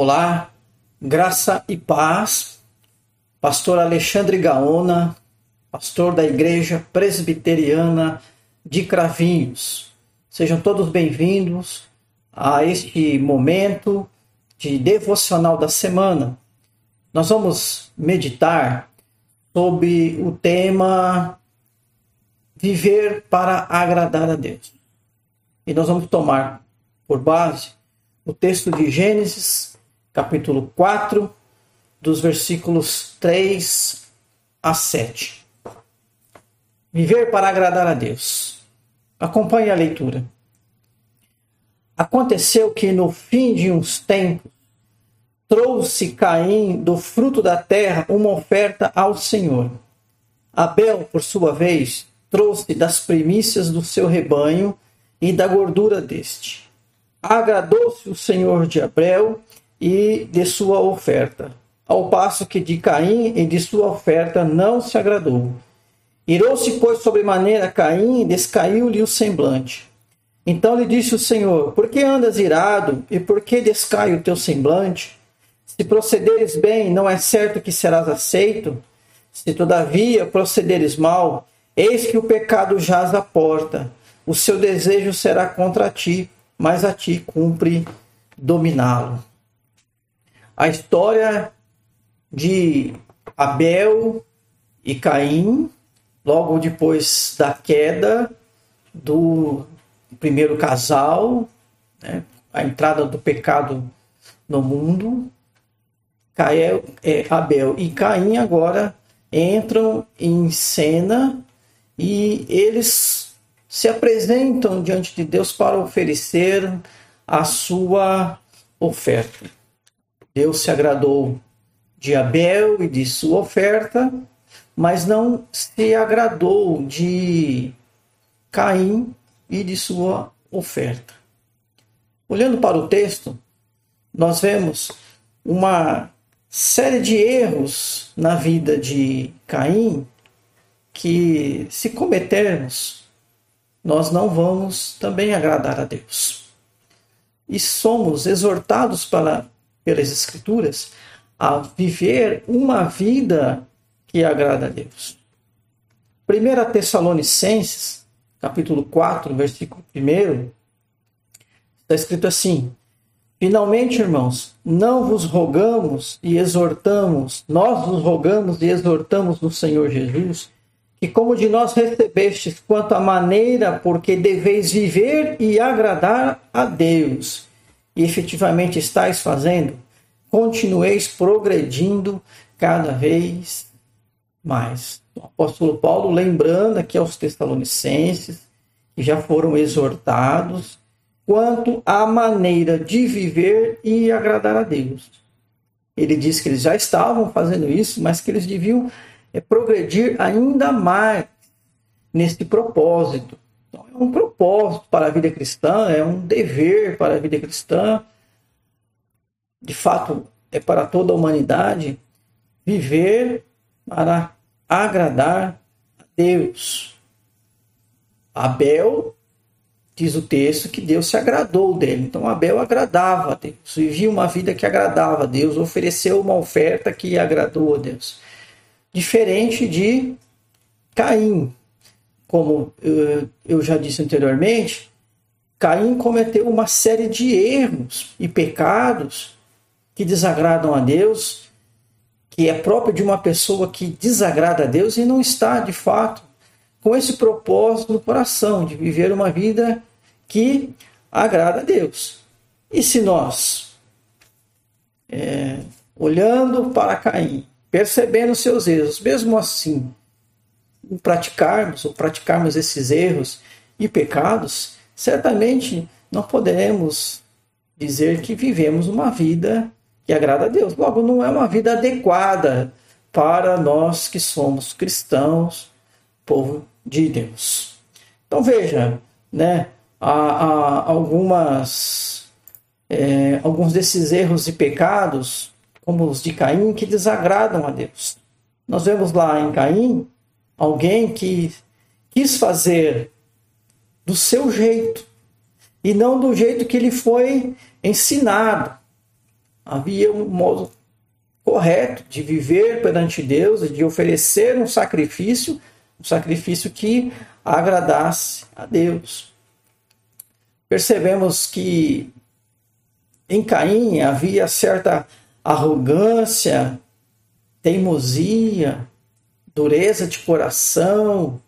Olá, graça e paz. Pastor Alexandre Gaona, pastor da Igreja Presbiteriana de Cravinhos. Sejam todos bem-vindos a este momento de devocional da semana. Nós vamos meditar sobre o tema Viver para agradar a Deus. E nós vamos tomar por base o texto de Gênesis, capítulo 4, dos versículos 3 a 7. Viver para agradar a Deus. Acompanhe a leitura. Aconteceu que no fim de uns tempos trouxe Caim do fruto da terra uma oferta ao Senhor. Abel, por sua vez, trouxe das primícias do seu rebanho e da gordura deste. Agradou-se o Senhor de Abel e de sua oferta, ao passo que de Caim e de sua oferta não se agradou. Irou-se, pois, sobremaneira Caim e descaiu-lhe o semblante. Então lhe disse o Senhor: Por que andas irado e por que descai o teu semblante? Se procederes bem, não é certo que serás aceito? Se todavia procederes mal, eis que o pecado jaz à porta. O seu desejo será contra ti, mas a ti cumpre dominá-lo a história de Abel e Caim, logo depois da queda do primeiro casal, né, a entrada do pecado no mundo. Cael, é, Abel e Caim agora entram em cena e eles se apresentam diante de Deus para oferecer a sua oferta. Deus se agradou de Abel e de sua oferta, mas não se agradou de Caim e de sua oferta. Olhando para o texto, nós vemos uma série de erros na vida de Caim que, se cometermos, nós não vamos também agradar a Deus. E somos exortados para pelas Escrituras a viver uma vida que agrada a Deus. 1 Tessalonicenses, capítulo 4, versículo 1, está escrito assim: Finalmente, irmãos, não vos rogamos e exortamos, nós vos rogamos e exortamos no Senhor Jesus, que como de nós recebestes quanto à maneira porque deveis viver e agradar a Deus, e efetivamente estáis fazendo, continueis progredindo cada vez mais. O apóstolo Paulo lembrando aqui aos Tessalonicenses, que já foram exortados, quanto à maneira de viver e agradar a Deus. Ele diz que eles já estavam fazendo isso, mas que eles deviam é, progredir ainda mais neste propósito então, é um propósito para a vida cristã, é um dever para a vida cristã. De fato, é para toda a humanidade viver para agradar a Deus. Abel diz o texto que Deus se agradou dele. Então Abel agradava a Deus, vivia uma vida que agradava a Deus, ofereceu uma oferta que agradou a Deus. Diferente de Caim, como eu já disse anteriormente, Caim cometeu uma série de erros e pecados que desagradam a Deus, que é próprio de uma pessoa que desagrada a Deus e não está, de fato, com esse propósito no coração de viver uma vida que agrada a Deus. E se nós, é, olhando para Caim, percebendo seus erros, mesmo assim, praticarmos ou praticarmos esses erros e pecados, certamente não poderemos dizer que vivemos uma vida que agrada a Deus. Logo, não é uma vida adequada para nós que somos cristãos, povo de Deus. Então veja, né, há, há algumas, é, alguns desses erros e pecados, como os de Caim, que desagradam a Deus. Nós vemos lá em Caim Alguém que quis fazer do seu jeito e não do jeito que ele foi ensinado havia um modo correto de viver perante Deus e de oferecer um sacrifício, um sacrifício que agradasse a Deus. Percebemos que em Caim havia certa arrogância, teimosia, dureza de coração,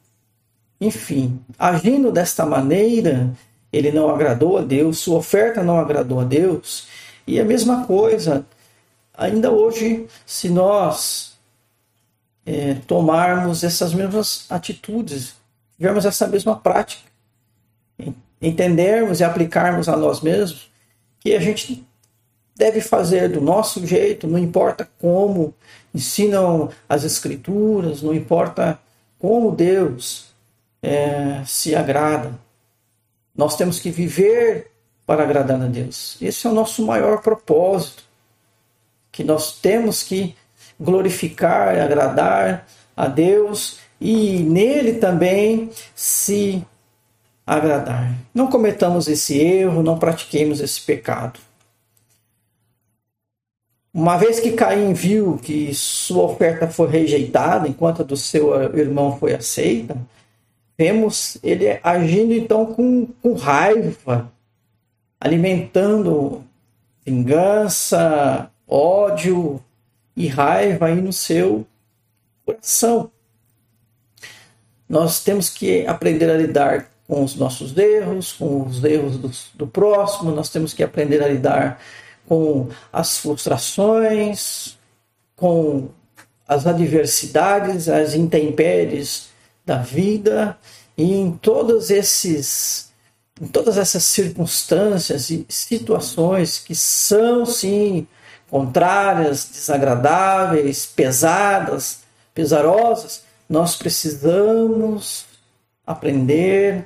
enfim, agindo desta maneira, ele não agradou a Deus, sua oferta não agradou a Deus. E a mesma coisa, ainda hoje, se nós é, tomarmos essas mesmas atitudes, tivermos essa mesma prática, entendermos e aplicarmos a nós mesmos, que a gente deve fazer do nosso jeito, não importa como ensinam as Escrituras, não importa como Deus é, se agrada. Nós temos que viver para agradar a Deus. Esse é o nosso maior propósito. Que nós temos que glorificar agradar a Deus e nele também se agradar. Não cometamos esse erro, não pratiquemos esse pecado. Uma vez que Caim viu que sua oferta foi rejeitada, enquanto a do seu irmão foi aceita, vemos ele agindo então com, com raiva, alimentando vingança, ódio e raiva aí no seu coração. Nós temos que aprender a lidar com os nossos erros, com os erros do, do próximo, nós temos que aprender a lidar com as frustrações, com as adversidades, as intempéries da vida e em todos esses em todas essas circunstâncias e situações que são sim contrárias, desagradáveis, pesadas, pesarosas, nós precisamos aprender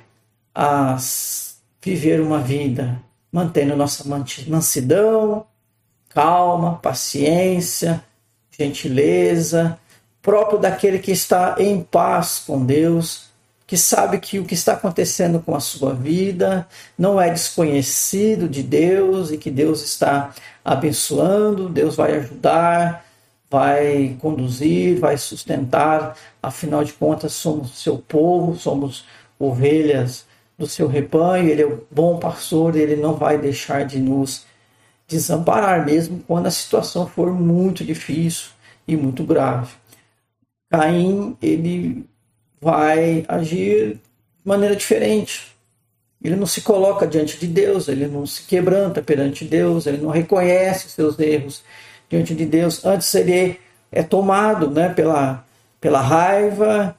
a viver uma vida mantendo nossa mansidão, calma, paciência, gentileza, próprio daquele que está em paz com Deus, que sabe que o que está acontecendo com a sua vida não é desconhecido de Deus e que Deus está abençoando, Deus vai ajudar, vai conduzir, vai sustentar, afinal de contas somos seu povo, somos ovelhas do seu rebanho, ele é o bom pastor, ele não vai deixar de nos desamparar, mesmo quando a situação for muito difícil e muito grave. Caim, ele vai agir de maneira diferente. Ele não se coloca diante de Deus, ele não se quebranta perante Deus, ele não reconhece seus erros diante de Deus. Antes ele é tomado né, pela, pela raiva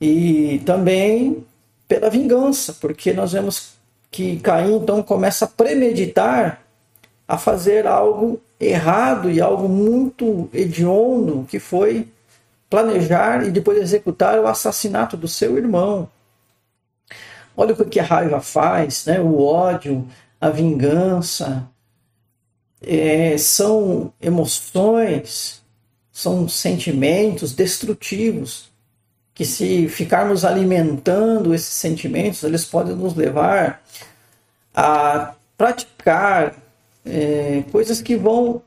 e também pela vingança, porque nós vemos que Caim então começa a premeditar a fazer algo errado e algo muito hediondo, que foi planejar e depois executar o assassinato do seu irmão. Olha o que a raiva faz, né? o ódio, a vingança. É, são emoções, são sentimentos destrutivos que se ficarmos alimentando esses sentimentos, eles podem nos levar a praticar é, coisas que vão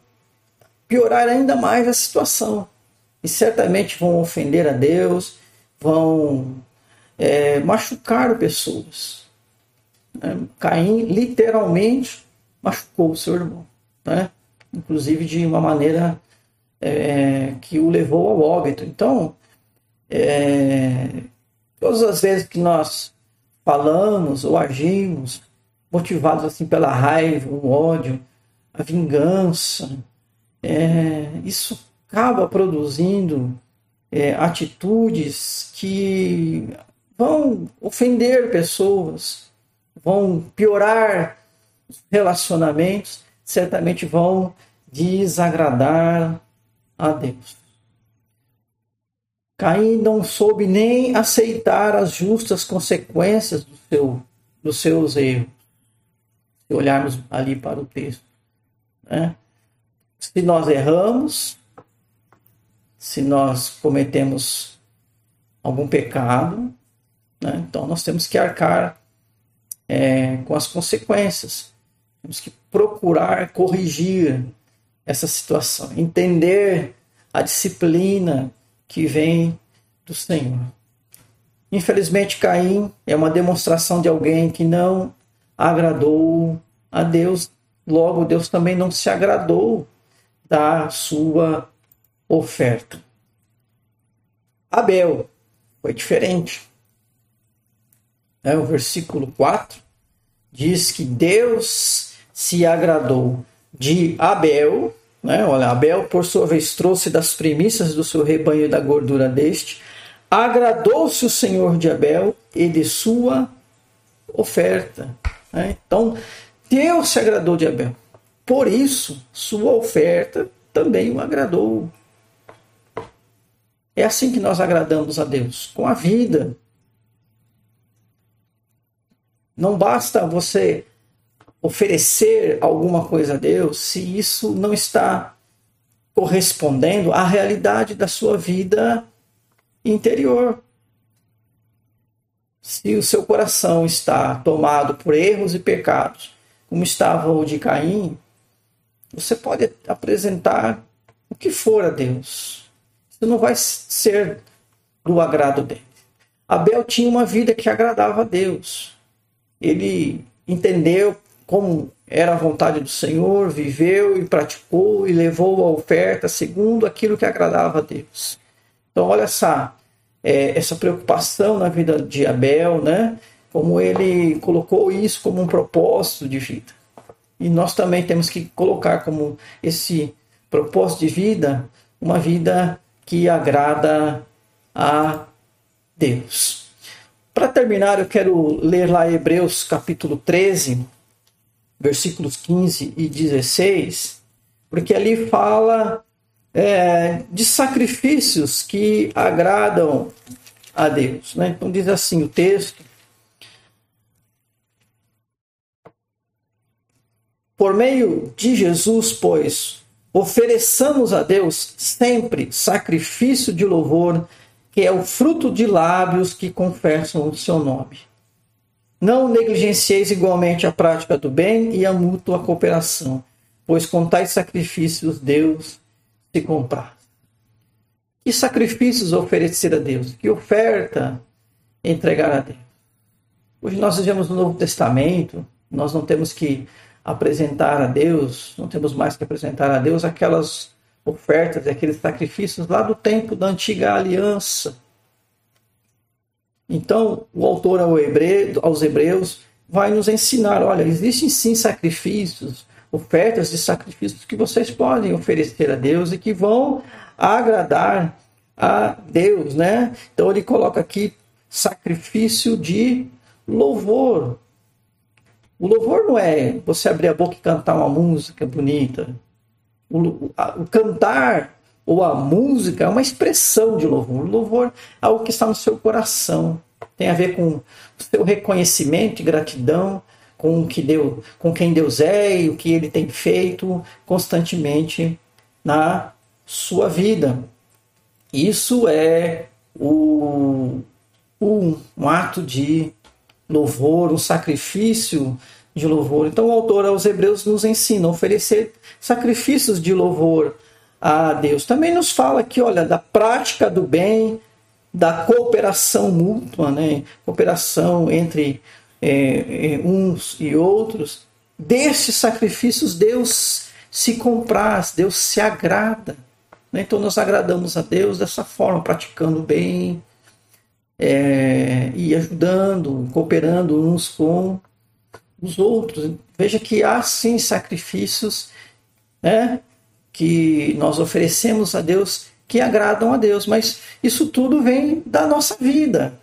piorar ainda mais a situação e certamente vão ofender a Deus, vão é, machucar pessoas. É, Caim literalmente machucou o seu irmão, né? inclusive de uma maneira é, que o levou ao óbito. Então, é, todas as vezes que nós falamos ou agimos motivados assim pela raiva, o ódio, a vingança, é, isso acaba produzindo é, atitudes que vão ofender pessoas, vão piorar relacionamentos, certamente vão desagradar a Deus. Caim não soube nem aceitar as justas consequências do seu, dos seus erros. Se olharmos ali para o texto. Né? Se nós erramos, se nós cometemos algum pecado, né? então nós temos que arcar é, com as consequências. Temos que procurar corrigir essa situação, entender a disciplina que vem do Senhor. Infelizmente, Caim é uma demonstração de alguém que não agradou a Deus, logo, Deus também não se agradou da sua oferta. Abel foi diferente. É, o versículo 4 diz que Deus se agradou de Abel, né? Olha, Abel, por sua vez, trouxe das primícias do seu rebanho e da gordura deste. Agradou-se o Senhor de Abel e de sua oferta. Né? Então, Deus se agradou de Abel. Por isso, sua oferta também o agradou. É assim que nós agradamos a Deus, com a vida. Não basta você oferecer alguma coisa a Deus se isso não está correspondendo à realidade da sua vida interior. Se o seu coração está tomado por erros e pecados, como estava o de Caim, você pode apresentar o que for a Deus. Isso não vai ser do agrado dele. Abel tinha uma vida que agradava a Deus. Ele entendeu como era a vontade do Senhor, viveu e praticou e levou a oferta segundo aquilo que agradava a Deus. Então, olha essa, é, essa preocupação na vida de Abel, né? como ele colocou isso como um propósito de vida. E nós também temos que colocar como esse propósito de vida uma vida que agrada a Deus. Para terminar, eu quero ler lá Hebreus capítulo 13, versículos 15 e 16, porque ali fala é, de sacrifícios que agradam a Deus. Né? Então diz assim o texto. Por meio de Jesus, pois, ofereçamos a Deus sempre sacrifício de louvor, que é o fruto de lábios que confessam o seu nome. Não negligencieis igualmente a prática do bem e a mútua cooperação, pois com tais sacrifícios Deus se comprar. Que sacrifícios oferecer a Deus? Que oferta entregar a Deus? Hoje nós vivemos no Novo Testamento, nós não temos que apresentar a Deus, não temos mais que apresentar a Deus aquelas ofertas, aqueles sacrifícios lá do tempo da antiga aliança. Então, o autor aos Hebreus vai nos ensinar: olha, existem sim sacrifícios, ofertas de sacrifícios que vocês podem oferecer a Deus e que vão agradar a Deus, né? Então, ele coloca aqui sacrifício de louvor. O louvor não é você abrir a boca e cantar uma música bonita. O, a, o cantar ou a música é uma expressão de louvor. O louvor é algo que está no seu coração. Tem a ver com o seu reconhecimento e gratidão com que deu, com quem Deus é e o que ele tem feito constantemente na sua vida. Isso é o, um ato de louvor, um sacrifício de louvor. Então o autor aos Hebreus nos ensina a oferecer sacrifícios de louvor a Deus. Também nos fala que, olha, da prática do bem, da cooperação mútua, né? cooperação entre é, é, uns e outros. Desses sacrifícios Deus se compraz, Deus se agrada. Né? Então nós agradamos a Deus dessa forma, praticando bem é, e ajudando, cooperando uns com os outros. Veja que há sim sacrifícios né, que nós oferecemos a Deus que agradam a Deus, mas isso tudo vem da nossa vida.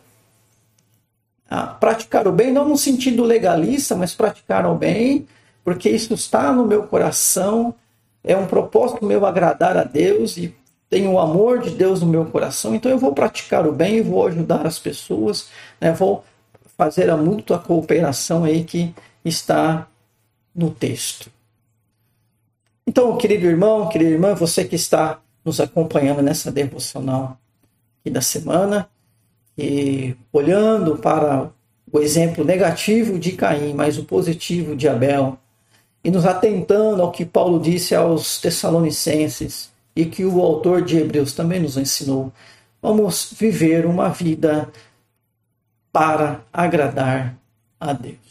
Ah, praticar o bem, não no sentido legalista, mas praticar o bem, porque isso está no meu coração, é um propósito meu agradar a Deus e tenho o amor de Deus no meu coração, então eu vou praticar o bem, vou ajudar as pessoas, né, vou fazer a mútua cooperação aí que está no texto. Então, querido irmão, querida irmã, você que está nos acompanhando nessa devocional aqui da semana e olhando para o exemplo negativo de Caim, mas o positivo de Abel, e nos atentando ao que Paulo disse aos Tessalonicenses e que o autor de Hebreus também nos ensinou, vamos viver uma vida para agradar a Deus.